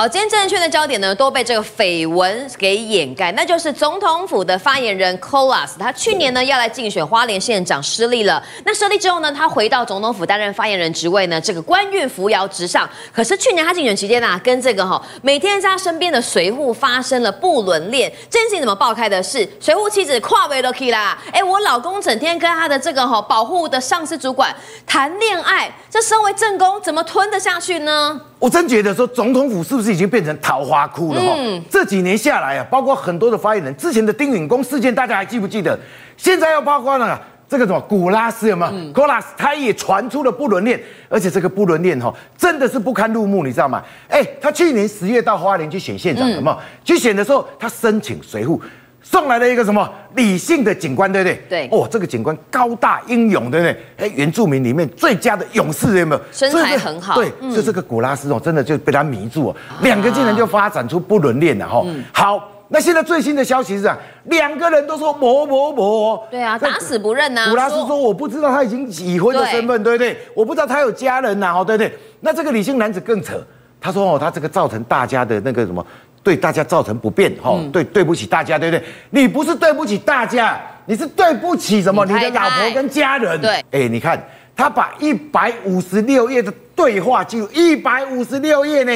好，今天政治圈的焦点呢，都被这个绯闻给掩盖，那就是总统府的发言人 Kolas，他去年呢要来竞选花莲县长失利了。那失利之后呢，他回到总统府担任发言人职位呢，这个官运扶摇直上。可是去年他竞选期间啊，跟这个哈每天在他身边的随扈发生了不伦恋。这件事情怎么爆开的？是随扈妻子跨维 lucky 啦，哎，我老公整天跟他的这个哈保护的上司主管谈恋爱，这身为正宫怎么吞得下去呢？我真觉得说，总统府是不是已经变成桃花窟了？哈、嗯，这几年下来啊，包括很多的发言人，之前的丁允恭事件，大家还记不记得？现在又包括了这个什么古拉斯有没有？嗯、古拉斯他也传出了不伦恋，而且这个不伦恋哈，真的是不堪入目，你知道吗？哎，他去年十月到花莲去选县长，有没有？去选的时候，他申请随扈。送来了一个什么理性的警官，对不对？对。哦，这个警官高大英勇，对不对？哎，原住民里面最佳的勇士，有没有？身材很好。对，就这个古拉斯哦，真的就被他迷住哦。两个竟然就发展出不伦恋了哈。好，那现在最新的消息是啊，两个人都说某某某。对啊，打死不认呐。古拉斯说我不知道他已经已婚的身份，对不对？我不知道他有家人呐，哦，对不对？那这个理性男子更扯，他说哦，他这个造成大家的那个什么。对大家造成不便，哈、嗯，对，对不起大家，对不对？你不是对不起大家，你是对不起什么？你，太太你的老婆跟家人。对，哎，你看他把一百五十六页的对话记录，一百五十六页呢，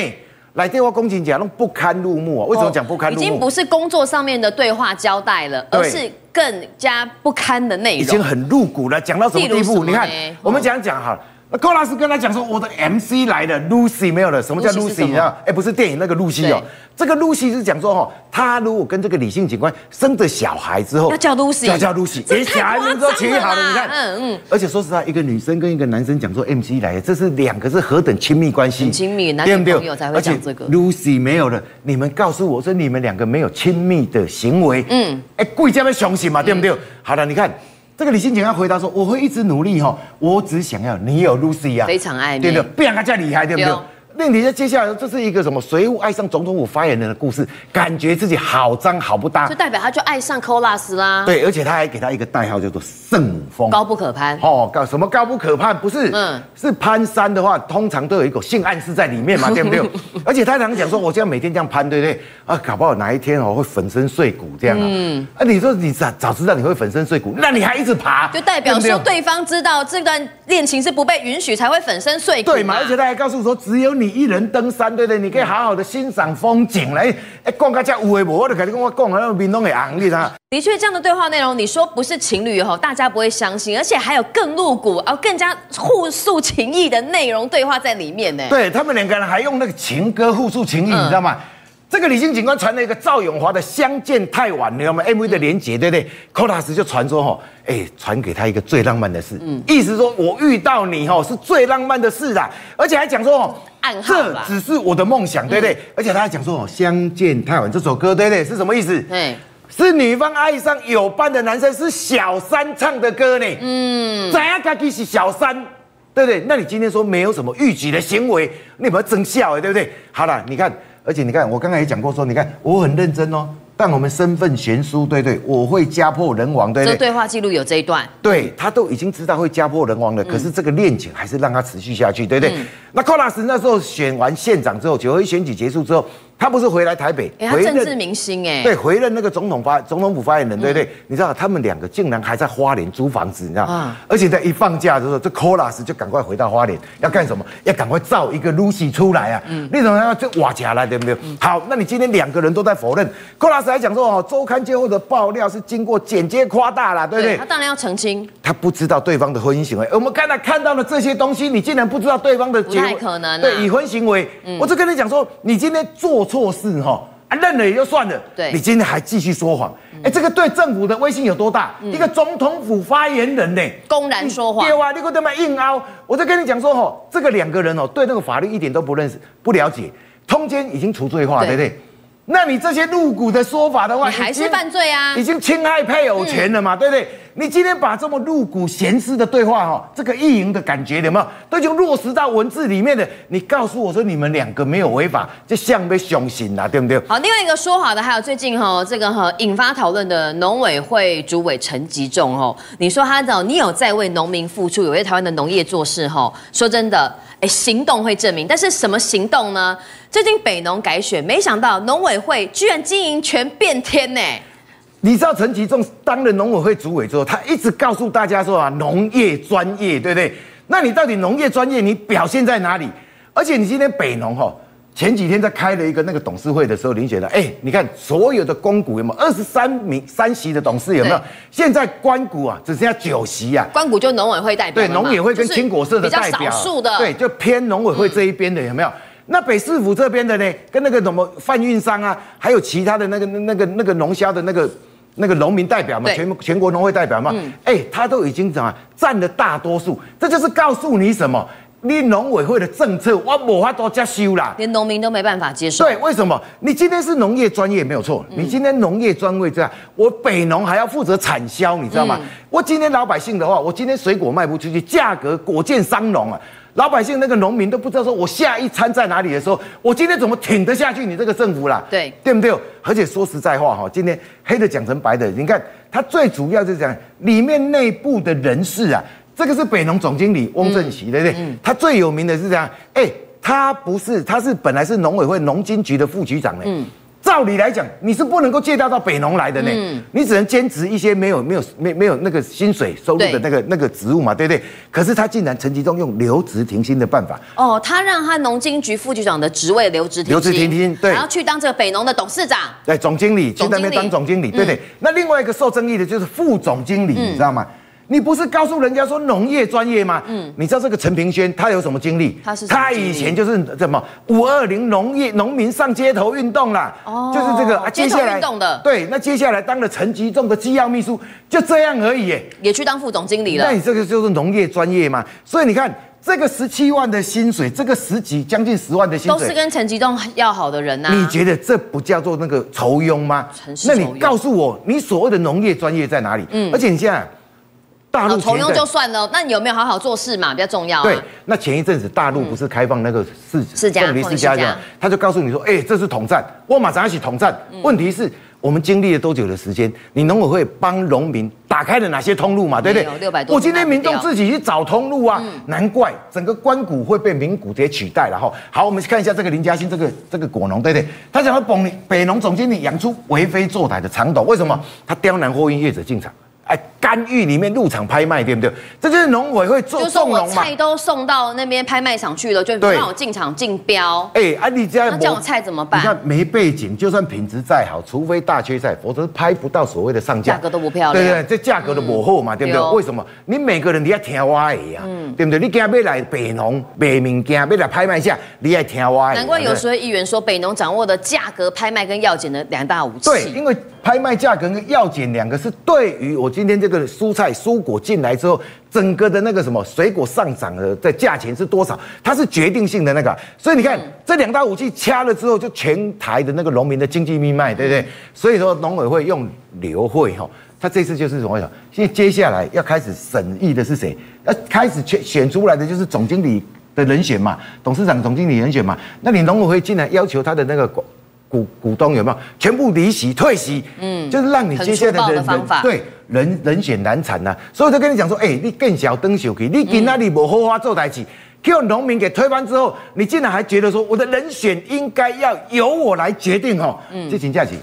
来电话公警讲，都不堪入目啊！为什么讲不堪入目？已经不是工作上面的对话交代了，而是更加不堪的内容，已经很露骨了。讲到什么地步？你看，我们讲讲哈。寇拉斯跟他讲说：“我的 MC 来了，Lucy 没有了。什么叫 Lucy？你？哎，不是电影那个露西哦。这个 Lucy 是讲说，哦，他如果跟这个李姓警官生着小孩之后，要叫 Lucy，要叫 Lucy，连小孩名字都取好了。你看，嗯嗯。而且说实话，一个女生跟一个男生讲说 MC 来了，这是两个是何等亲密关系，很亲密，男女朋友才会讲这个。Lucy 没有了，你们告诉我说你们两个没有亲密的行为，嗯，哎，贵家要相信嘛，对不对？好了，你看。”这个李新景要回答说：“我会一直努力哈，我只想要你有 Lucy 啊，非常爱你，对不对？不然他再厉害，对不对？”那你在接下来，这是一个什么随扈爱上总统府发言人的故事，感觉自己好脏好不搭，就代表他就爱上 Colas 啦。对，而且他还给他一个代号叫做圣母峰，高不可攀。哦，高什么高不可攀？不是，嗯，是攀山的话，通常都有一个性暗示在里面嘛，对不对？而且他常讲说，我这样每天这样攀，对不对？啊，搞不好哪一天哦会粉身碎骨这样啊。嗯，啊，你说你早早知道你会粉身碎骨，那你还一直爬，就代表说对方知道这段恋情是不被允许才会粉身碎骨。对嘛？而且他还告诉我说，只有你一人登山。对不对，你可以好好的欣赏风景嘞。哎，逛个家有诶无，我就跟你讲，我逛那个民东的昂，你知道？的确，这样的对话内容，你说不是情侣哈，大家不会相信，而且还有更露骨，哦更加互诉情意的内容对话在里面呢。对他们两个人还用那个情歌互诉情意，嗯、你知道吗？这个李姓警官传了一个赵永华的《相见太晚》，你知道吗？MV 的连结，对不对？Kolas 就传说哈，哎，传给他一个最浪漫的事，嗯，意思说我遇到你哈是最浪漫的事啦，而且还讲说哦，暗号，这只是我的梦想，对不对？而且他还讲说哦，《相见太晚》这首歌，对不对？是什么意思？对，是女方爱上有伴的男生，是小三唱的歌呢。嗯，怎样他是小三，对不对？那你今天说没有什么预举的行为，你有没有真笑哎，对不对？好了，你看。而且你看，我刚才也讲过说，你看我很认真哦，但我们身份悬殊，对对，我会家破人亡，对对。这对话记录有这一段，对他都已经知道会家破人亡了，可是这个恋情还是让他持续下去，对不对？嗯、那寇拉斯那时候选完县长之后，九合一选举结束之后。他不是回来台北，回，他政治明星哎，对，回任那个总统发总统府发言人，对不对？你知道他们两个竟然还在花莲租房子，你知道吗？而且在一放假的时候，这 Colas 就赶快回到花莲，要干什么？要赶快造一个 Lucy 出来啊！嗯，那种要就瓦起来，对不对？好，那你今天两个人都在否认，Colas 还讲说哦，周刊最后的爆料是经过剪接夸大了，对不对？他当然要澄清，他不知道对方的婚姻行为。我们刚才看到了这些东西，你竟然不知道对方的结，不太可能，对已婚行为。我就跟你讲说，你今天做错事哈。认了也就算了，对，你今天还继续说谎，哎，这个对政府的威信有多大？一个总统府发言人呢，公然说谎，对啊，你给我这么硬凹，我就跟你讲说，哦，这个两个人哦，对那个法律一点都不认识、不了解，通奸已经除罪化，对不对？那你这些露骨的说法的话，你还是犯罪啊，已经侵害配偶权了嘛，对不对？你今天把这么入骨咸湿的对话哈，这个意淫的感觉有没有？都已经落实到文字里面的。你告诉我说你们两个没有违法，这像被凶刑了，对不对？好，另外一个说法的还有最近哈这个哈引发讨论的农委会主委陈吉仲哦，你说他的你有在为农民付出，有为台湾的农业做事哈？说真的，哎，行动会证明，但是什么行动呢？最近北农改选，没想到农委会居然经营权变天呢。你知道陈其仲当了农委会主委之后，他一直告诉大家说啊，农业专业，对不对？那你到底农业专业你表现在哪里？而且你今天北农哈，前几天在开了一个那个董事会的时候，林姐呢，哎，你看所有的公股有没有二十三名三席的董事有没有？对现在官股啊只剩下九席啊，官股就农委会代表，对，农委会跟青果社的代表，少数的，对，就偏农委会这一边的有没有？嗯那北市府这边的呢，跟那个什么贩运商啊，还有其他的那个那个那个农销的那个那个农民代表嘛，全全国农会代表嘛，哎、嗯，他都已经怎么占了大多数，这就是告诉你什么？你农委会的政策我无法多接受啦，连农民都没办法接受。对，为什么？你今天是农业专业没有错，你今天农业专位这样，我北农还要负责产销，你知道吗？嗯、我今天老百姓的话，我今天水果卖不出去，价格果贱伤农啊。老百姓那个农民都不知道说，我下一餐在哪里的时候，我今天怎么挺得下去？你这个政府啦，对对不对？而且说实在话哈，今天黑的讲成白的，你看他最主要就是讲里面内部的人事啊，这个是北农总经理翁正喜，对不对？他最有名的是这样，哎，他不是，他是本来是农委会农经局的副局长呢。嗯。照理来讲，你是不能够借调到北农来的呢，嗯、你只能兼职一些没有没有没没有那个薪水收入的那个那个职务嘛，对不对？可是他竟然陈吉中用留职停薪的办法，哦，他让他农经局副局长的职位留职停薪，留职停薪，对，然后去当这个北农的董事长，对，总经理去那边当总经理，对不对？嗯、那另外一个受争议的就是副总经理，嗯、你知道吗？你不是告诉人家说农业专业吗？嗯，你知道这个陈平轩他有什么经历？他是他以前就是什么五二零农业农民上街头运动啦，哦，就是这个啊，接下来对，那接下来当了陈吉仲的机要秘书，就这样而已，也去当副总经理了。那你这个就是农业专业嘛？所以你看这个十七万的薪水，这个十几将近十万的薪水，都是跟陈吉仲要好的人呐、啊。你觉得这不叫做那个酬庸吗？那你告诉我，你所谓的农业专业在哪里？嗯，而且你现在。大陆酬庸就算了，那你有没有好好做事嘛？比较重要、啊。对，那前一阵子大陆不是开放那个四四家，凤梨世家的，他就告诉你说，哎、欸，这是统战，我马上一起统战。嗯、问题是我们经历了多久的时间？你农委会帮农民打开了哪些通路嘛？对不对？六百多。我今天民众自己去找通路啊，嗯、难怪整个官股会被民股直接取代了哈。好，我们看一下这个林嘉欣这个这个果农，对不对？他讲了北北农总经理养出为非作歹的长董，为什么？他刁难货运业者进场。哎，干预里面入场拍卖，对不对？这就是农委会做送农嘛。菜都送到那边拍卖场去了，就不让我进场竞标。哎，啊，你这样，那这样菜怎么办？你看没背景，就算品质再好，除非大缺菜，否则拍不到所谓的上架。价格都不漂亮。对对对，这价格都不好嘛，对不对？为什么？你每个人你要听我的呀，对不对？你今天要来北农买物件，要来拍卖下，你要听我的。难怪有时候议员说，北农掌握的价格、拍卖跟药检的两大武器。对，因为。拍卖价格跟药检两个是对于我今天这个蔬菜蔬果进来之后，整个的那个什么水果上涨的在价钱是多少，它是决定性的那个。所以你看这两大武器掐了之后，就全台的那个农民的经济命脉，对不对？所以说农委会用刘会哈，他这次就是什么？现在接下来要开始审议的是谁？要开始选选出来的就是总经理的人选嘛，董事长、总经理人选嘛。那你农委会竟然要求他的那个。股股东有没有全部离席退席？嗯，就是让你接下来的人对人人选难产呐。所以我就跟你讲说，哎，你更小登小气，你今那里无好好做代志，叫农民给推翻之后，你竟然还觉得说我的人选应该要由我来决定哦？嗯，这请假期。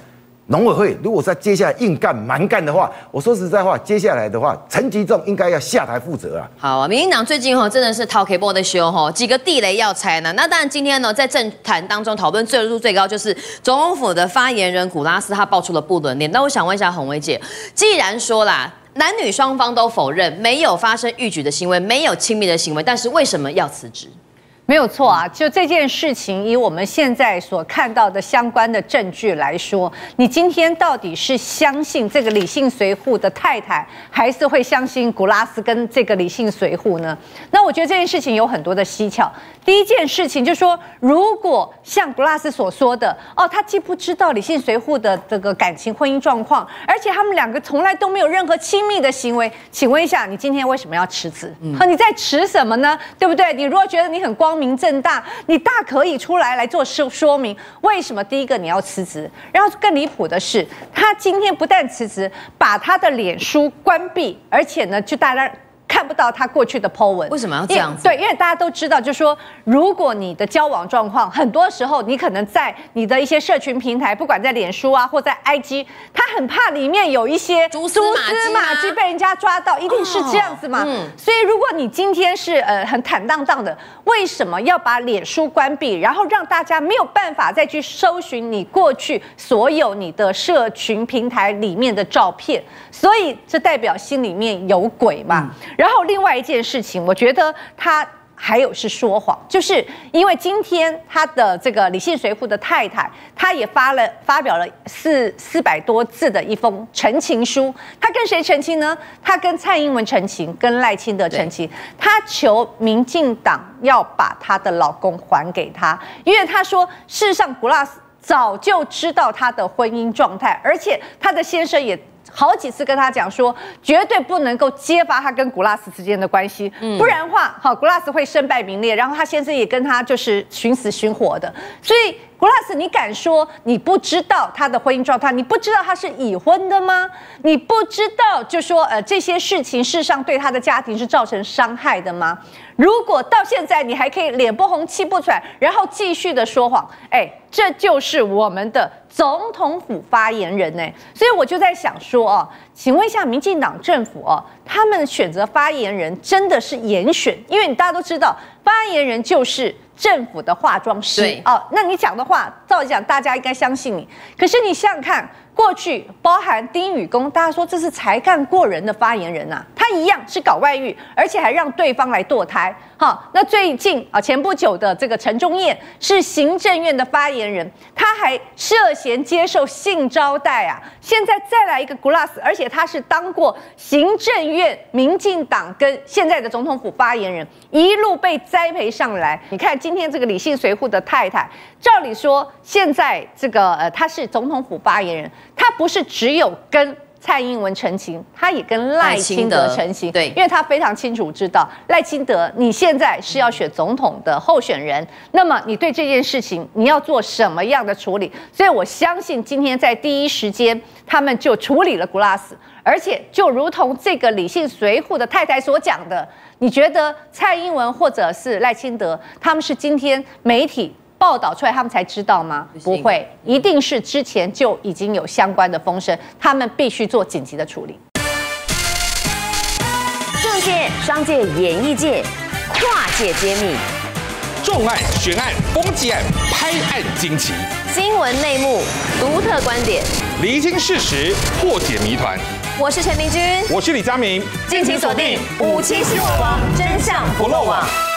农委会如果在接下来硬干蛮干的话，我说实在话，接下来的话，陈吉仲应该要下台负责啊。好啊，民进党最近哈真的是掏 K 波的修哈，几个地雷要拆呢。那当然今天呢，在政坛当中讨论最热度最高就是总统府的发言人古拉斯他爆出了不伦恋。那我想问一下洪薇姐，既然说啦，男女双方都否认没有发生逾矩的行为，没有亲密的行为，但是为什么要辞职？没有错啊，就这件事情，以我们现在所看到的相关的证据来说，你今天到底是相信这个李姓随扈的太太，还是会相信古拉斯跟这个李姓随扈呢？那我觉得这件事情有很多的蹊跷。第一件事情就是说，如果像古拉斯所说的，哦，他既不知道李姓随扈的这个感情婚姻状况，而且他们两个从来都没有任何亲密的行为，请问一下，你今天为什么要辞职？嗯，你在辞什么呢？对不对？你如果觉得你很光明明正大，你大可以出来来做说说明，为什么第一个你要辞职？然后更离谱的是，他今天不但辞职，把他的脸书关闭，而且呢，就大家。看不到他过去的 po 文，为什么要这样子？对，因为大家都知道，就是说，如果你的交往状况，很多时候你可能在你的一些社群平台，不管在脸书啊，或在 IG，他很怕里面有一些蛛丝马迹被人家抓到，一定是这样子嘛。嗯。所以，如果你今天是呃很坦荡荡的，为什么要把脸书关闭，然后让大家没有办法再去搜寻你过去所有你的社群平台里面的照片？所以，这代表心里面有鬼嘛。嗯然后另外一件事情，我觉得他还有是说谎，就是因为今天他的这个李信随扈的太太，他也发了发表了四四百多字的一封陈情书。他跟谁陈情呢？他跟蔡英文陈情，跟赖清德陈情。他求民进党要把她的老公还给他，因为他说，事实上谷拉斯早就知道他的婚姻状态，而且他的先生也。好几次跟他讲说，绝对不能够揭发他跟古拉斯之间的关系，不然的话，好，古拉斯会身败名裂。然后他先生也跟他就是寻死寻活的，所以。古拉斯，你敢说你不知道他的婚姻状态？你不知道他是已婚的吗？你不知道就说呃这些事情事实上对他的家庭是造成伤害的吗？如果到现在你还可以脸不红气不喘，然后继续的说谎，哎，这就是我们的总统府发言人呢。所以我就在想说哦，请问一下民进党政府哦，他们选择发言人真的是严选？因为你大家都知道，发言人就是。政府的化妆师对哦，那你讲的话，照理讲大家应该相信你。可是你想想看，过去包含丁宇公，大家说这是才干过人的发言人呐、他一样是搞外遇，而且还让对方来堕胎。好，那最近啊，前不久的这个陈忠燕是行政院的发言人，他还涉嫌接受性招待啊。现在再来一个 Glass，，而且他是当过行政院民进党跟现在的总统府发言人，一路被栽培上来。你看今天这个李姓随扈的太太，照理说现在这个呃他是总统府发言人，他不是只有跟。蔡英文澄清，他也跟赖清德澄清，对，因为他非常清楚知道赖清德，你现在是要选总统的候选人，那么你对这件事情你要做什么样的处理？所以我相信今天在第一时间，他们就处理了 Glass，，而且就如同这个理性随扈的太太所讲的，你觉得蔡英文或者是赖清德，他们是今天媒体？报道出来，他们才知道吗？不会，一定是之前就已经有相关的风声，他们必须做紧急的处理。政界、商界、演艺界，跨界揭秘，重案、悬案、攻击案、拍案惊奇，新闻内幕、独特观点，厘清事实，破解谜团。我是陈明君，我是李佳明，敬请锁定五七新闻网，真相不漏网。